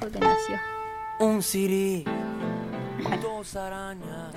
Porque nació. Un siri, dos arañas.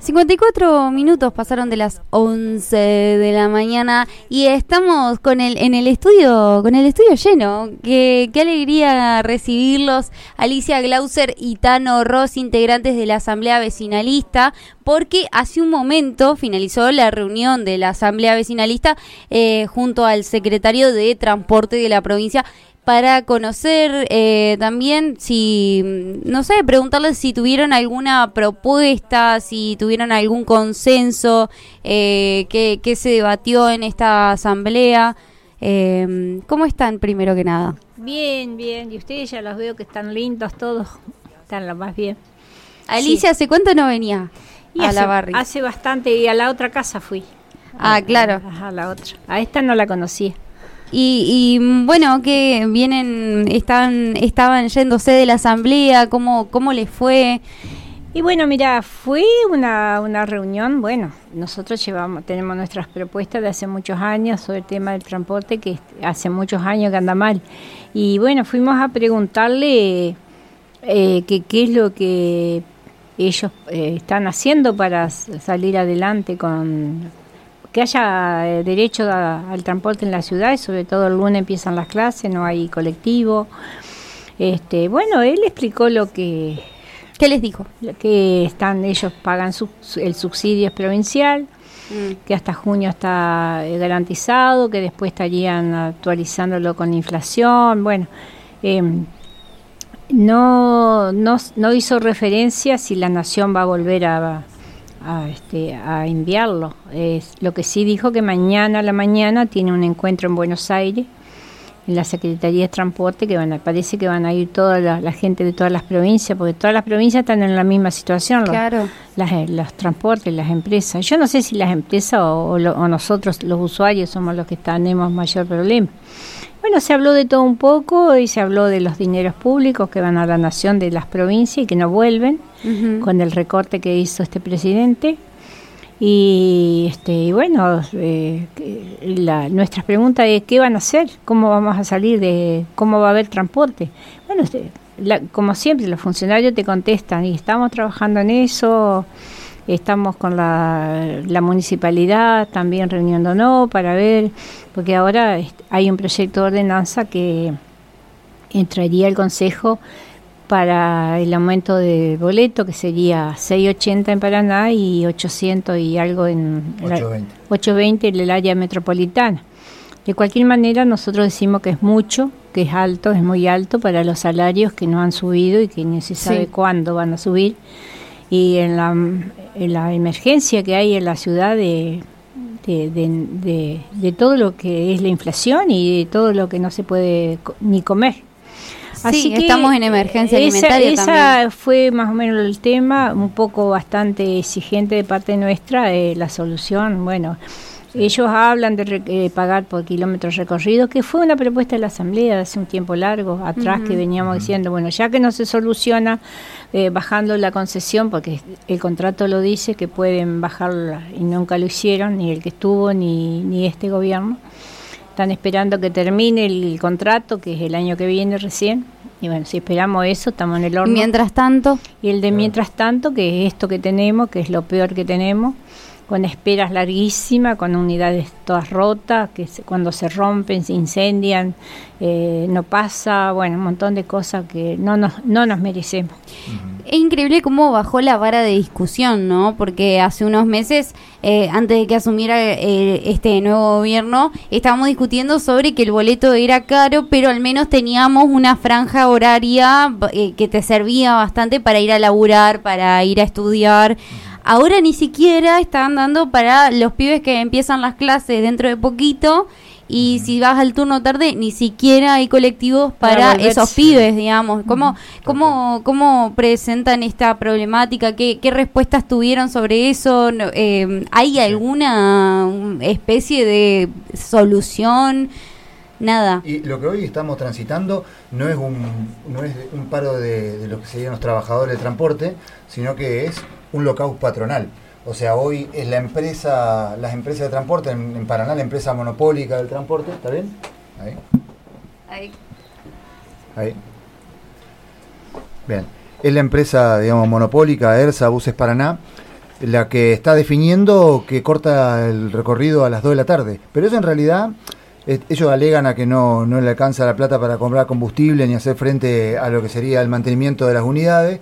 54 minutos pasaron de las 11 de la mañana y estamos con el en el estudio con el estudio lleno. Qué, qué alegría recibirlos, Alicia Glauser y Tano Ross, integrantes de la Asamblea Vecinalista, porque hace un momento finalizó la reunión de la Asamblea Vecinalista eh, junto al secretario de Transporte de la provincia para conocer eh, también si, mm, no sé, preguntarles si tuvieron alguna propuesta, si tuvieron algún consenso, eh, que, que se debatió en esta asamblea. Eh, ¿Cómo están primero que nada? Bien, bien. Y ustedes ya los veo que están lindos todos. Están lo más bien. Alicia, ¿hace cuánto no venía Y a hace, la barri? hace bastante. Y a la otra casa fui. Ah, claro. A, a la otra. A esta no la conocía. Y, y, bueno, que vienen, están, estaban yéndose de la asamblea, ¿cómo, cómo les fue? Y bueno, mira, fue una, una reunión, bueno, nosotros llevamos, tenemos nuestras propuestas de hace muchos años sobre el tema del transporte, que hace muchos años que anda mal. Y bueno, fuimos a preguntarle eh, qué es lo que ellos eh, están haciendo para salir adelante con que haya eh, derecho a- al transporte en la ciudad y sobre todo el lunes empiezan las clases, no hay colectivo. Este, bueno, él explicó lo que ¿Qué les dijo? que están ellos pagan su- el subsidio es provincial que hasta junio está eh, garantizado que después estarían actualizándolo con inflación bueno em, no, no no hizo referencia si la nación va a volver a a, este, a enviarlo. Es lo que sí dijo que mañana a la mañana tiene un encuentro en Buenos Aires en la Secretaría de Transporte, que van a, parece que van a ir toda la, la gente de todas las provincias, porque todas las provincias están en la misma situación, los, Claro. las, eh, los transportes, las empresas. Yo no sé si las empresas o, o lo- o nosotros, los usuarios, somos los que tenemos mayor problema. Bueno, se habló de todo un poco y se habló de los dineros públicos que van a la nación de las provincias y que no vuelven con el recorte que hizo este presidente. Y, este, bueno, eh, la, nuestra pregunta es qué van a hacer, cómo vamos a salir de, cómo va a haber transporte. Bueno, este, la- como siempre, los funcionarios te contestan y estamos trabajando en eso, estamos con la, la municipalidad también reuniéndonos para ver, porque ahora este, hay un proyecto de ordenanza que entraría el Consejo para el aumento de boleto, que sería 6.80 en Paraná y 800 y algo en la- 820. 820 en el área metropolitana. De cualquier manera, nosotros decimos que es mucho, que es alto, es muy alto para los salarios que no han subido y que ni se sabe Sí. cuándo van a subir. Y en la, en la emergencia que hay en la ciudad de, de, de- de- de todo lo que es la inflación y de todo lo que no se puede co- ni comer. Sí, estamos en emergencia esa- alimentaria esa también. fue más o menos el tema, un poco bastante exigente de parte nuestra, eh, la solución, bueno, ellos hablan de re- eh, pagar por kilómetros recorridos, que fue una propuesta de la Asamblea de hace un tiempo largo atrás que veníamos diciendo, bueno, ya que no se soluciona eh, bajando la concesión, porque el contrato lo dice que pueden bajarla y nunca lo hicieron, ni el que estuvo ni, ni este gobierno. Están esperando que termine el contrato, que es el año que viene recién. Y bueno, si esperamos eso, estamos en el Y horno. mientras tanto, Y el de mientras tanto, que es esto que tenemos, que es lo peor que tenemos, con esperas larguísimas, con unidades todas rotas, que se- cuando se rompen, se incendian, eh, no pasa, bueno, un montón de cosas que no nos, no nos merecemos. Es increíble cómo bajó la vara de discusión, ¿no? Porque hace unos meses, eh, antes de que asumiera eh, este nuevo gobierno, estábamos discutiendo sobre que el boleto era caro, pero al menos teníamos una franja horaria eh, que te servía bastante para ir a laburar, para ir a estudiar. Ahora ni siquiera están dando para los pibes que empiezan las clases dentro de poquito y si vas al turno tarde ni siquiera hay colectivos para esos pibes, digamos. ¿Cómo, cómo, cómo presentan esta problemática? ¿Qué, qué respuestas tuvieron sobre eso? Eh, ¿Hay alguna um, especie de solución? Nada. Y lo que hoy estamos transitando no es un, no es un paro de, de lo que serían los trabajadores del transporte, sino que es un lockout patronal. O sea, hoy es la empresa, las empresas de transporte, en, en Paraná la empresa monopólica del transporte, ¿está bien? Ahí, ahí. Bien. Es la empresa, digamos, monopólica, ERSA, Buses Paraná, la que está definiendo que corta el recorrido a las 2 de la tarde. Pero eso en realidad, ellos alegan a que no, no le alcanza la plata para comprar combustible ni hacer frente a lo que sería el mantenimiento de las unidades.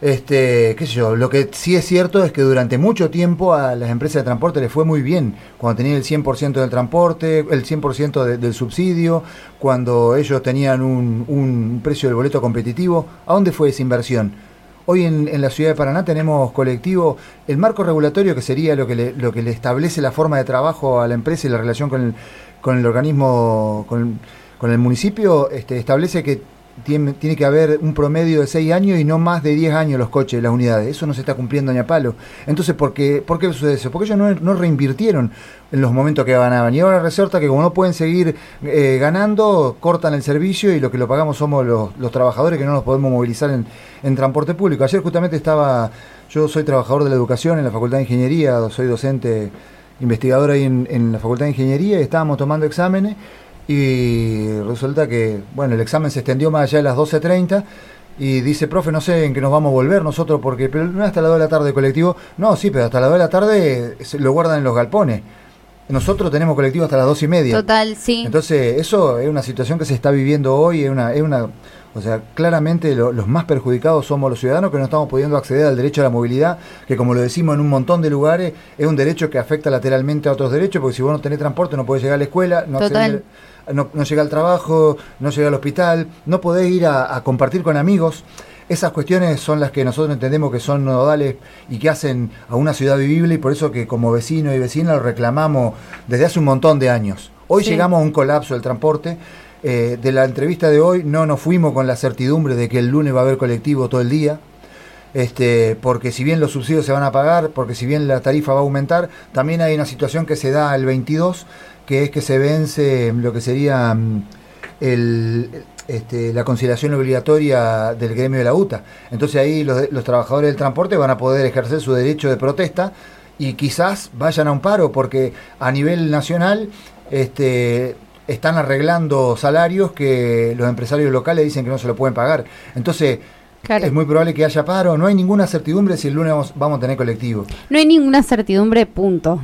Este, qué sé yo, lo que sí es cierto es que durante mucho tiempo a las empresas de transporte les fue muy bien, cuando tenían el 100% del transporte, el 100% de- del subsidio, cuando ellos tenían un, un precio del boleto competitivo. ¿A dónde fue esa inversión? Hoy en, en la ciudad de Paraná tenemos colectivo, el marco regulatorio que sería lo que le, lo que le establece la forma de trabajo a la empresa y la relación con el, con el organismo, con, el municipio, este, establece que tiene, tiene que haber un promedio de 6 años y no más de 10 años los coches, las unidades. Eso no se está cumpliendo ni a palo. Entonces, ¿por qué, ¿por sucede eso? Porque ellos no, no reinvirtieron en los momentos que ganaban. Y ahora resulta que como no pueden seguir eh, ganando, cortan el servicio y lo que lo pagamos somos los, los trabajadores que no nos podemos movilizar en, en transporte público. Ayer justamente estaba, yo soy trabajador de la educación en la Facultad de Ingeniería, soy docente investigador ahí en, en la Facultad de Ingeniería y estábamos tomando exámenes y resulta que, bueno, el examen se extendió más allá de las 12.30 y dice, profe, no sé en qué nos vamos a volver nosotros, porque pero hasta las 2 de la tarde colectivo. No, sí, pero hasta las 2 de la tarde lo guardan en los galpones. Nosotros tenemos colectivo hasta las 2 y media. Total, sí. Entonces, eso es una situación que se está viviendo hoy, es una, es una o sea, claramente lo- los más perjudicados somos los ciudadanos que no estamos pudiendo acceder al derecho a la movilidad, que como lo decimos en un montón de lugares, es un derecho que afecta lateralmente a otros derechos, porque si vos no tenés transporte no podés llegar a la escuela, no, acceder- no, no al trabajo, no llegar al hospital, no podés ir a, a compartir con amigos. Esas cuestiones son las que nosotros entendemos que son nodales y que hacen a una ciudad vivible y por eso que como vecino y vecina lo reclamamos desde hace un montón de años. Hoy Sí. llegamos a un colapso del transporte. Eh, de la entrevista de hoy no nos fuimos con la certidumbre de que el lunes va a haber colectivo todo el día. Este, porque si bien los subsidios se van a pagar, porque si bien la tarifa va a aumentar, también hay una situación que se da el 22, que es que se vence lo que sería mm, el, este, la conciliación obligatoria del gremio de la UTA. Entonces ahí los, los trabajadores del transporte van a poder ejercer su derecho de protesta y quizás vayan a un paro, porque a nivel nacional este, están arreglando salarios que los empresarios locales dicen que no se lo pueden pagar. Entonces, Claro. es muy probable que haya paro. No hay ninguna certidumbre si el lunes vamos, vamos a tener colectivo. No hay ninguna certidumbre, punto.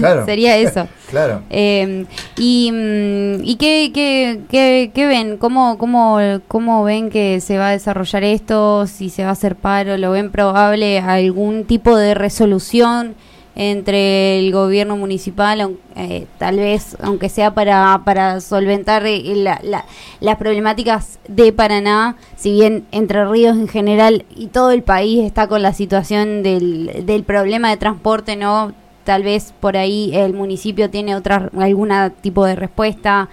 Claro. Sería eso. Claro. Eh, y, mm, ¿y qué, qué, qué, qué ven? ¿Cómo, cómo, ¿Cómo ven que se va a desarrollar esto? Si se va a hacer paro, ¿lo ven probable algún tipo de resolución entre el gobierno municipal, eh, tal vez, aunque sea para, para solventar eh, la- la- las problemáticas de Paraná, si bien Entre Ríos en general y todo el país está con la situación del, del problema de transporte, ¿no? Tal vez por ahí el municipio tiene otra alguna tipo de respuesta.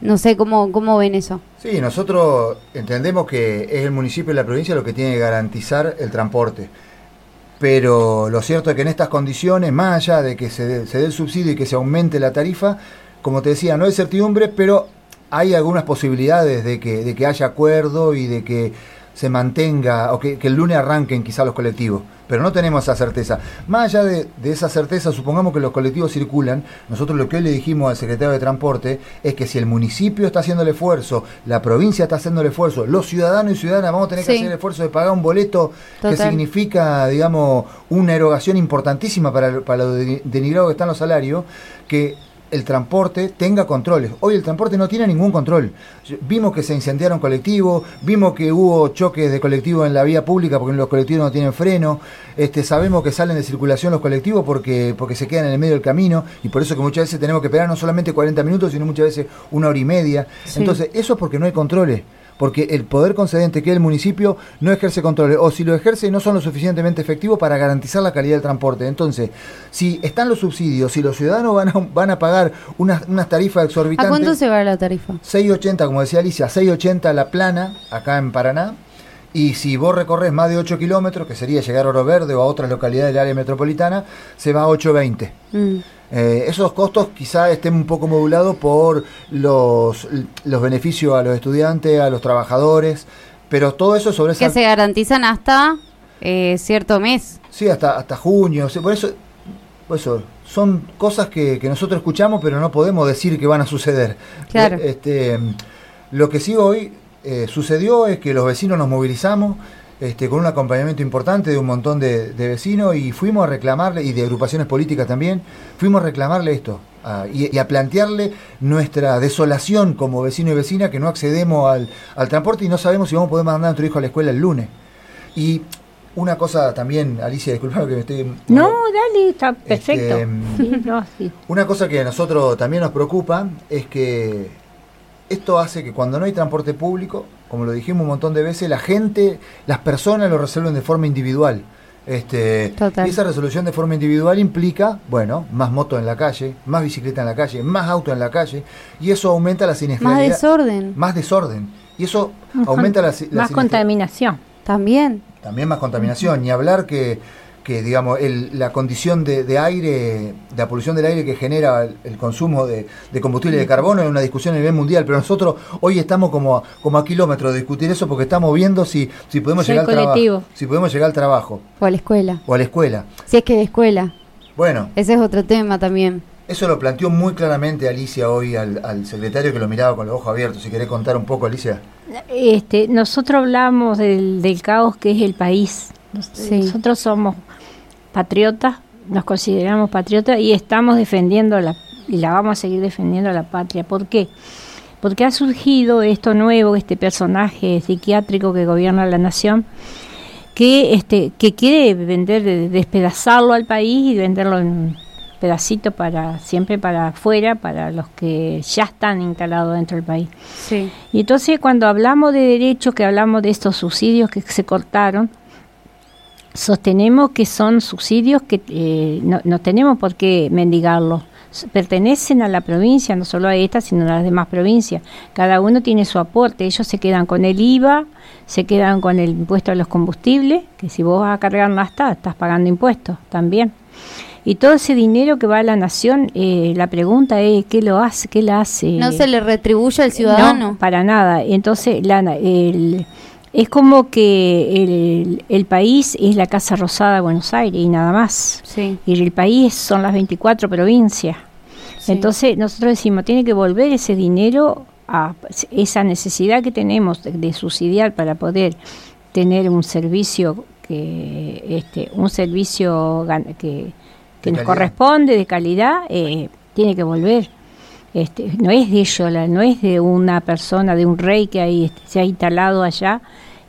No sé cómo, cómo ven eso. Sí, nosotros entendemos que es el municipio y la provincia lo que tiene que garantizar el transporte. Pero lo cierto es que en estas condiciones, más allá de que se dé, se dé el subsidio y que se aumente la tarifa, como te decía, no hay certidumbre, pero hay algunas posibilidades de que, de que haya acuerdo y de que se mantenga, o que, que el lunes arranquen quizá los colectivos. Pero no tenemos esa certeza. Más allá de, de esa certeza, supongamos que los colectivos circulan, nosotros lo que hoy le dijimos al secretario de Transporte es que si el municipio está haciendo el esfuerzo, la provincia está haciendo el esfuerzo, los ciudadanos y ciudadanas vamos a tener que hacer el esfuerzo de pagar un boleto que significa, digamos, una erogación importantísima para, para lo de- denigrado que están los salarios, que el transporte tenga controles. Hoy el transporte no tiene ningún control. Vimos que se incendiaron colectivos, vimos que hubo choques de colectivos en la vía pública porque los colectivos no tienen freno. Este, sabemos que salen de circulación los colectivos porque, porque se quedan en el medio del camino y por eso que muchas veces tenemos que esperar no solamente 40 minutos, sino muchas veces una hora y media. Sí. Entonces, eso es porque no hay controles. Porque el poder concedente que es el municipio no ejerce controles, o si lo ejerce no son lo suficientemente efectivos para garantizar la calidad del transporte. Entonces, si están los subsidios, si los ciudadanos van a, van a pagar unas, unas tarifas exorbitantes... ¿A cuánto se va la tarifa? 6.80, como decía Alicia, 6.80 la plana, acá en Paraná, y si vos recorres más de 8 kilómetros, que sería llegar a Oro Verde o a otras localidades del área metropolitana, se va a 8.20. Mm. Eh, esos costos quizá estén un poco modulados por los, los beneficios a los estudiantes, a los trabajadores, pero todo eso sobre esa... Que se garantizan hasta eh, cierto mes. Sí, hasta, hasta junio. por, eso, por eso son cosas que, que nosotros escuchamos, pero no podemos decir que van a suceder. Claro. Eh, Este, lo que sí hoy eh, sucedió es que los vecinos nos movilizamos este, con un acompañamiento importante de un montón de, de vecinos y fuimos a reclamarle, y de agrupaciones políticas también, fuimos a reclamarle esto a- y, y a plantearle nuestra desolación como vecino y vecina que no accedemos al, al transporte y no sabemos si vamos a poder mandar a nuestro hijo a la escuela el lunes. Y una cosa también, Alicia, disculpa que me estoy... No, dale, está perfecto. Este, Sí, no, sí. Una cosa que a nosotros también nos preocupa es que esto hace que cuando no hay transporte público, como lo dijimos un montón de veces, la gente, las personas lo resuelven de forma individual. Este, Total. y esa resolución de forma individual implica, bueno, más motos en la calle, más bicicleta en la calle, más auto en la calle, y eso aumenta la Más siniestralidad. desorden. Más desorden. Y eso Más aumenta la, la Más contaminación. También. También más contaminación, ni hablar que, que digamos, el- la condición de, de aire, de la polución del aire que genera el, el consumo de, de combustible de carbono es una discusión a nivel mundial, pero nosotros hoy estamos como a, como a kilómetros de discutir eso porque estamos viendo si, si podemos llegar al trabajo, si podemos llegar al trabajo O a la escuela. o a la escuela. Si es que de escuela. Bueno, Ese es otro tema también. eso lo planteó muy claramente Alicia hoy al, al secretario que lo miraba con los ojos abiertos. Si querés contar un poco, Alicia. Este, nosotros hablamos del, del caos que es el país. Nos- Sí. Nosotros somos patriotas, nos consideramos patriotas y estamos defendiendo la y la vamos a seguir defendiendo a la patria. ¿Por qué? Porque ha surgido esto nuevo, este personaje psiquiátrico que gobierna la nación, que este que quiere vender, de- despedazarlo al país y venderlo en pedacitos para siempre para afuera, para los que ya están instalados dentro del país. Sí. Y entonces cuando hablamos de derechos, que hablamos de estos subsidios que se cortaron, sostenemos que son subsidios que eh, no, no tenemos por qué mendigarlos. Pertenecen a la provincia, no solo a esta, sino a las demás provincias. Cada uno tiene su aporte. Ellos se quedan con el IVA, se quedan con el impuesto a los combustibles, que si vos vas a cargar nafta, estás pagando impuestos también. Y todo ese dinero que va a la nación, eh, la pregunta es, ¿qué lo hace? ¿Qué la hace? No se le retribuye al ciudadano. No, para nada. Entonces, la, el- es como que el, el país es la Casa Rosada de Buenos Aires y nada más. Sí. Y el país son las 24 provincias. Sí. Entonces, nosotros decimos, tiene que volver ese dinero a esa necesidad que tenemos de, de subsidiar para poder tener un servicio que este un servicio que, que nos calidad. corresponde de calidad eh, tiene que volver este, no es de ellos, la- no es de una persona, de un rey que ahí este, se ha instalado allá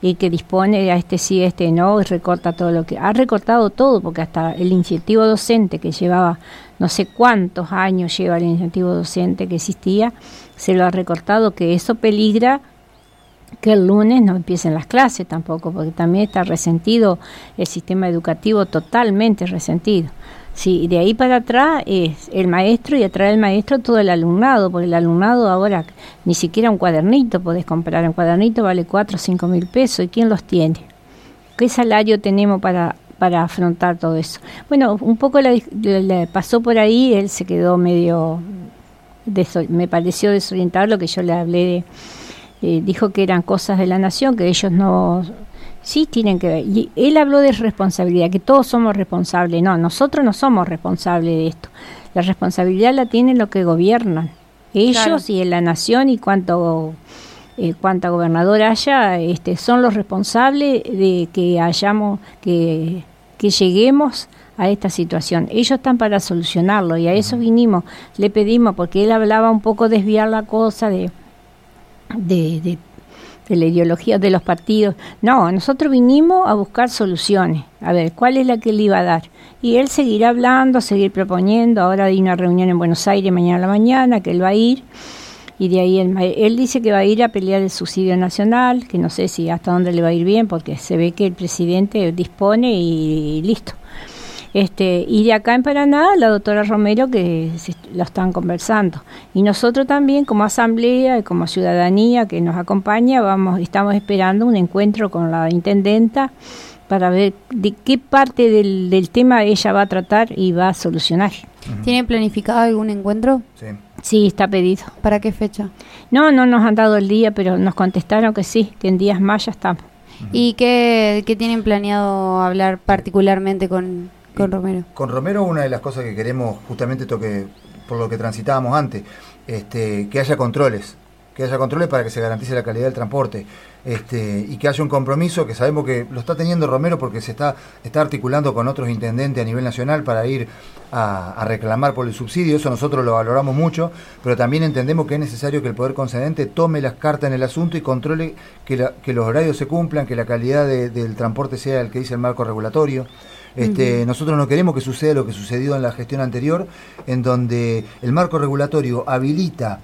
y que dispone a este sí, a este no, y recorta todo lo que... Ha recortado todo, porque hasta el incentivo docente que llevaba no sé cuántos años lleva el incentivo docente que existía, se lo ha recortado, que eso peligra que el lunes no empiecen las clases tampoco, porque también está resentido el sistema educativo, totalmente resentido. Sí, de ahí para atrás es el maestro y atrás del maestro todo el alumnado, porque el alumnado ahora ni siquiera un cuadernito podés comprar, un cuadernito vale 4 o 5 mil pesos, ¿y quién los tiene? ¿Qué salario tenemos para, para afrontar todo eso? Bueno, un poco le, le pasó por ahí, él se quedó medio, me pareció desorientado lo que yo le hablé de, eh, dijo que eran cosas de la nación, que ellos no, sí tienen que ver. Y él habló de responsabilidad, que todos somos responsables. No, nosotros no somos responsables de esto. La responsabilidad la tienen los que gobiernan, ellos Claro. y en la nación y cuanto eh, cuanta gobernadora haya, este, son los responsables de que hayamos, que, que lleguemos a esta situación. Ellos están para solucionarlo y a eso vinimos, le pedimos, porque él hablaba un poco desviar la cosa de, de, de, de la ideología de los partidos. No, nosotros vinimos a buscar soluciones, a ver cuál es la que él iba a dar. Y él seguirá hablando, seguir proponiendo. Ahora hay una reunión en Buenos Aires mañana a la mañana que él va a ir y de ahí él, él dice que va a ir a pelear el subsidio nacional, que no sé si hasta dónde le va a ir bien, porque se ve que el presidente dispone y listo. Este, y de acá en Paraná, la doctora Romero, que lo están conversando. Y nosotros también, como asamblea y como ciudadanía que nos acompaña, vamos, estamos esperando un encuentro con la intendenta para ver de qué parte del, del tema ella va a tratar y va a solucionar. ¿Tiene planificado algún encuentro? Sí. Sí, está pedido. ¿Para qué fecha? No, no nos han dado el día, pero nos contestaron que sí, que en días más ya estamos. ¿Y qué, qué tienen planeado hablar particularmente con, con Romero? Con Romero una de las cosas que queremos, justamente esto que, por lo que transitábamos antes, este, que haya controles, que haya controles para que se garantice la calidad del transporte este, y que haya un compromiso que sabemos que lo está teniendo Romero porque se está, está articulando con otros intendentes a nivel nacional para ir a, a, reclamar por el subsidio, eso nosotros lo valoramos mucho, pero también entendemos que es necesario que el Poder Concedente tome las cartas en el asunto y controle que, la, que los horarios se cumplan, que la calidad de, del transporte sea el que dice el marco regulatorio. Este, uh -huh. Nosotros no queremos que suceda lo que sucedió en la gestión anterior, en donde el marco regulatorio habilita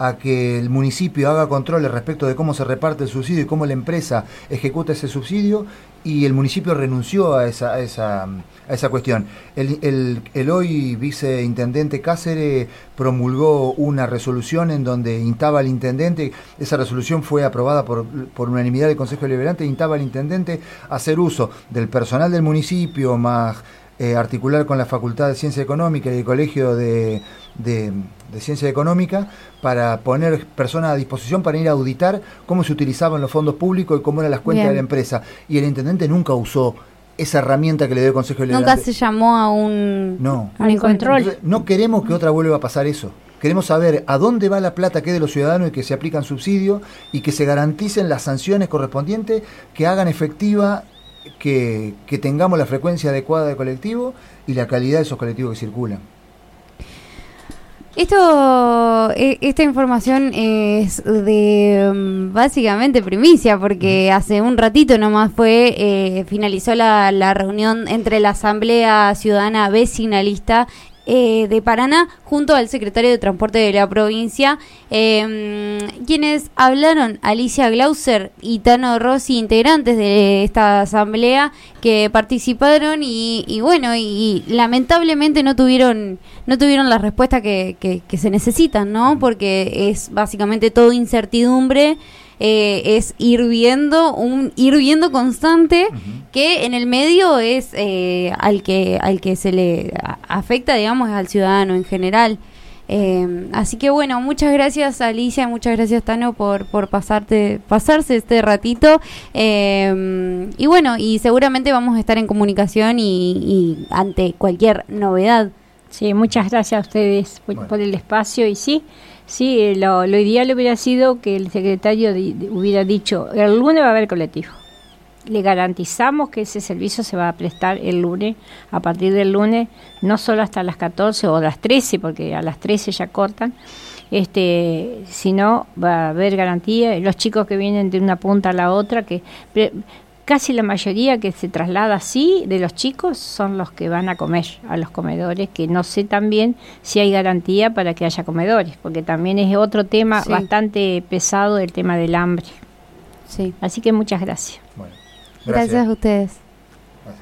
a que el municipio haga controles respecto de cómo se reparte el subsidio y cómo la empresa ejecuta ese subsidio y el municipio renunció a esa, a esa, a esa cuestión. El, el, hoy viceintendente Cáceres promulgó una resolución en donde instaba al intendente, esa resolución fue aprobada por, por unanimidad del Consejo Deliberante, instaba al intendente a hacer uso del personal del municipio más eh, articular con la Facultad de Ciencia Económica y el Colegio de, de, de, Ciencia Económica para poner personas a disposición para ir a auditar cómo se utilizaban los fondos públicos y cómo eran las cuentas Bien. de la empresa. Y el intendente nunca usó esa herramienta que le dio el Consejo. Nunca se llamó a un, no. a un control. Entonces, no queremos que otra vuelva a pasar eso. Queremos saber a dónde va la plata que es de los ciudadanos y que se aplican subsidios y que se garanticen las sanciones correspondientes que hagan efectiva que, que, tengamos la frecuencia adecuada de colectivo y la calidad de esos colectivos que circulan. Esto, e, esta información es de mm, básicamente primicia, porque hace un ratito nomás fue, eh, finalizó la, la reunión entre la Asamblea Ciudadana Vecinalista eh, de Paraná junto al secretario de Transporte de la provincia, eh, quienes hablaron Alicia Glauser y Tano Rossi, integrantes de esta asamblea que participaron y, y bueno, y, lamentablemente no tuvieron no tuvieron la respuesta que, que, que se necesitan, ¿no? Porque es básicamente todo incertidumbre eh, es ir viendo un ir viendo constante uh -huh. que en el medio es eh, al que al que se le afecta digamos al ciudadano en general eh, así que bueno muchas gracias Alicia muchas gracias Tano por por pasarte pasarse este ratito eh, y bueno y seguramente vamos a estar en comunicación y, y ante cualquier novedad sí muchas gracias a ustedes por, bueno. por el espacio y sí Sí, lo, lo, ideal hubiera sido que el secretario hubiera dicho, el lunes va a haber colectivo. Le garantizamos que ese servicio se va a prestar el lunes, a partir del lunes, no solo hasta las 14 o las 13, porque a las 13 ya cortan, este, sino va a haber garantía. Los chicos que vienen de una punta a la otra, que casi la mayoría que se traslada así de los chicos son los que van a comer a los comedores, que no sé también si hay garantía para que haya comedores, porque también es otro tema sí. bastante pesado el tema del hambre. Sí. Así que muchas gracias. Bueno, gracias. gracias a ustedes.